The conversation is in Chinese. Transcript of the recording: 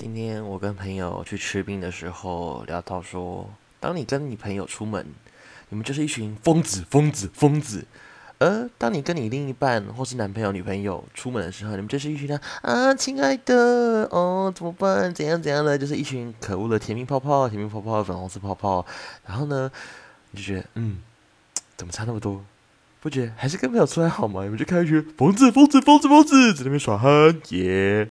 今天我跟朋友去吃冰的时候聊到说当你跟你朋友出门你们就是一群疯子疯子疯子。而当你跟你另一半或是男朋友女朋友出门的时候你们就是一群啊亲爱的哦怎么办？怎样怎样的？就是一群可恶的甜蜜泡泡甜蜜泡泡粉红色泡泡。然后呢你就觉得嗯怎么差那么多？不觉得还是跟朋友出来好吗？你们就开学疯子疯子疯子疯子在那边耍憨耶。